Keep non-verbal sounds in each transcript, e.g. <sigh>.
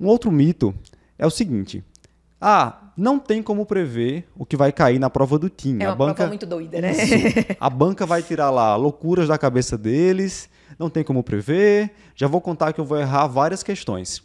Um outro mito é o seguinte: ah, não tem como prever o que vai cair na prova do TIM. É a uma banca, prova muito doida, né? a banca vai tirar lá loucuras da cabeça deles, não tem como prever. Já vou contar que eu vou errar várias questões.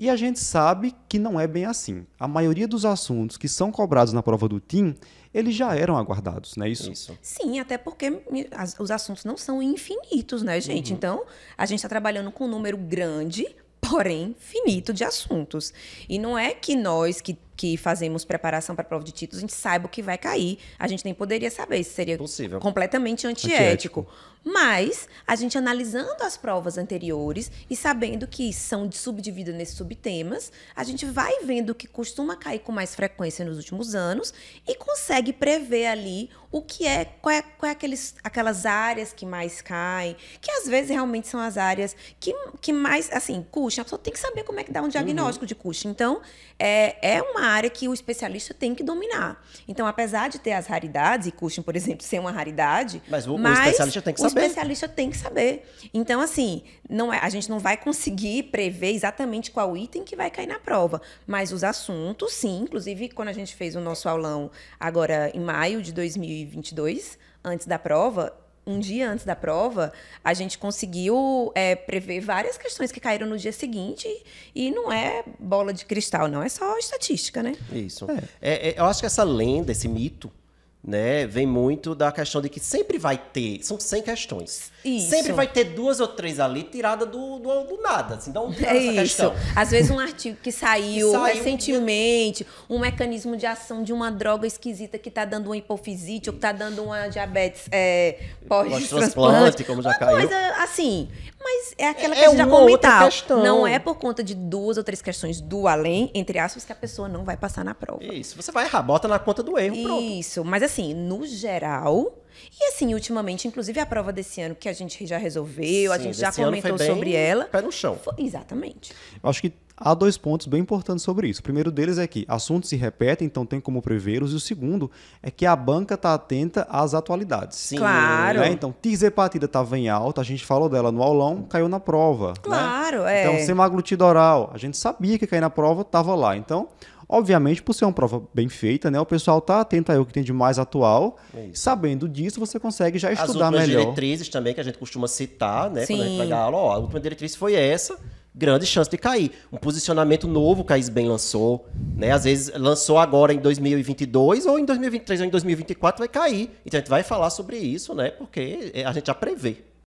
E a gente sabe que não é bem assim. A maioria dos assuntos que são cobrados na prova do TIM, eles já eram aguardados, não é isso? Isso. Sim, até porque as- os assuntos não são infinitos, né, gente? Então, a gente está trabalhando com um número grande, porém finito de assuntos. E não é que nós que, que fazemos preparação para a prova de títulos, a gente saiba o que vai cair. A gente nem poderia saber, isso seria Possível. completamente antiético. Mas a gente analisando as provas anteriores e sabendo que são subdivididas nesses subtemas, a gente vai vendo o que costuma cair com mais frequência nos últimos anos e consegue prever ali o que é, qual é, qual é aqueles, aquelas áreas que mais caem, que às vezes realmente são as áreas que, que mais, assim, Cushing, a pessoa tem que saber como é que dá um diagnóstico de Cushing. Então, é, é uma área que o especialista tem que dominar. Então, apesar de ter as raridades, e Cushing, por exemplo, <laughs> ser uma raridade, Mas o- o especialista tem que o saber. especialista tem que saber. Então, assim, não é, a gente não vai conseguir prever exatamente qual item que vai cair na prova. Mas os assuntos, sim. Inclusive, quando a gente fez o nosso aulão agora em maio de 2022, antes da prova, um dia antes da prova, a gente conseguiu é, prever várias questões que caíram no dia seguinte. E não é bola de cristal, não. É só estatística, né? Isso. É, é, eu acho que essa lenda, esse mito, né, vem muito da questão de que sempre vai ter, são 100 questões. Isso. Sempre vai ter duas ou três ali tirada do, do, do nada, assim, então É essa isso. questão. Às vezes um artigo que saiu, <laughs> Que saiu recentemente, um mecanismo de ação de uma droga esquisita que está dando uma hipofisite ou que está dando uma diabetes é, Pós-transplante, pós-transplante. como já uma caiu. coisa assim. É aquela É que a gente já questão. Não é por conta de duas ou três questões do além, entre aspas, que a pessoa não vai passar na prova. Isso, você vai errar, bota na conta do erro, pronto. Isso, mas assim, no geral. E assim, ultimamente, inclusive a prova desse ano que a gente já resolveu, a Sim, gente já comentou sobre ela. Pé no chão. Foi- exatamente. Eu acho que há dois pontos bem importantes sobre isso. O primeiro deles é que assuntos se repetem, então tem como prevê-los. E o segundo é que a banca está atenta às atualidades. Sim. Claro. Né? Então, tirzepatida estava em alta, a gente falou dela no aulão, caiu na prova. né? Claro, é. Então, semaglutida oral, a gente sabia que cair na prova, estava lá. Então, obviamente, por ser uma prova bem feita, né, o pessoal está atento aí ao que tem de mais atual. É. Sabendo disso, você consegue já As estudar últimas melhor. diretrizes também, que a gente costuma citar, né? Quando a gente Sim. vai dar aula, ó, a última diretriz foi essa, grande chance de cair. Um posicionamento novo que a Isbem lançou, né? Às vezes lançou agora em 2022, ou em 2023, ou em 2024 vai cair. Então a gente vai falar sobre isso, né? Porque a gente já prevê.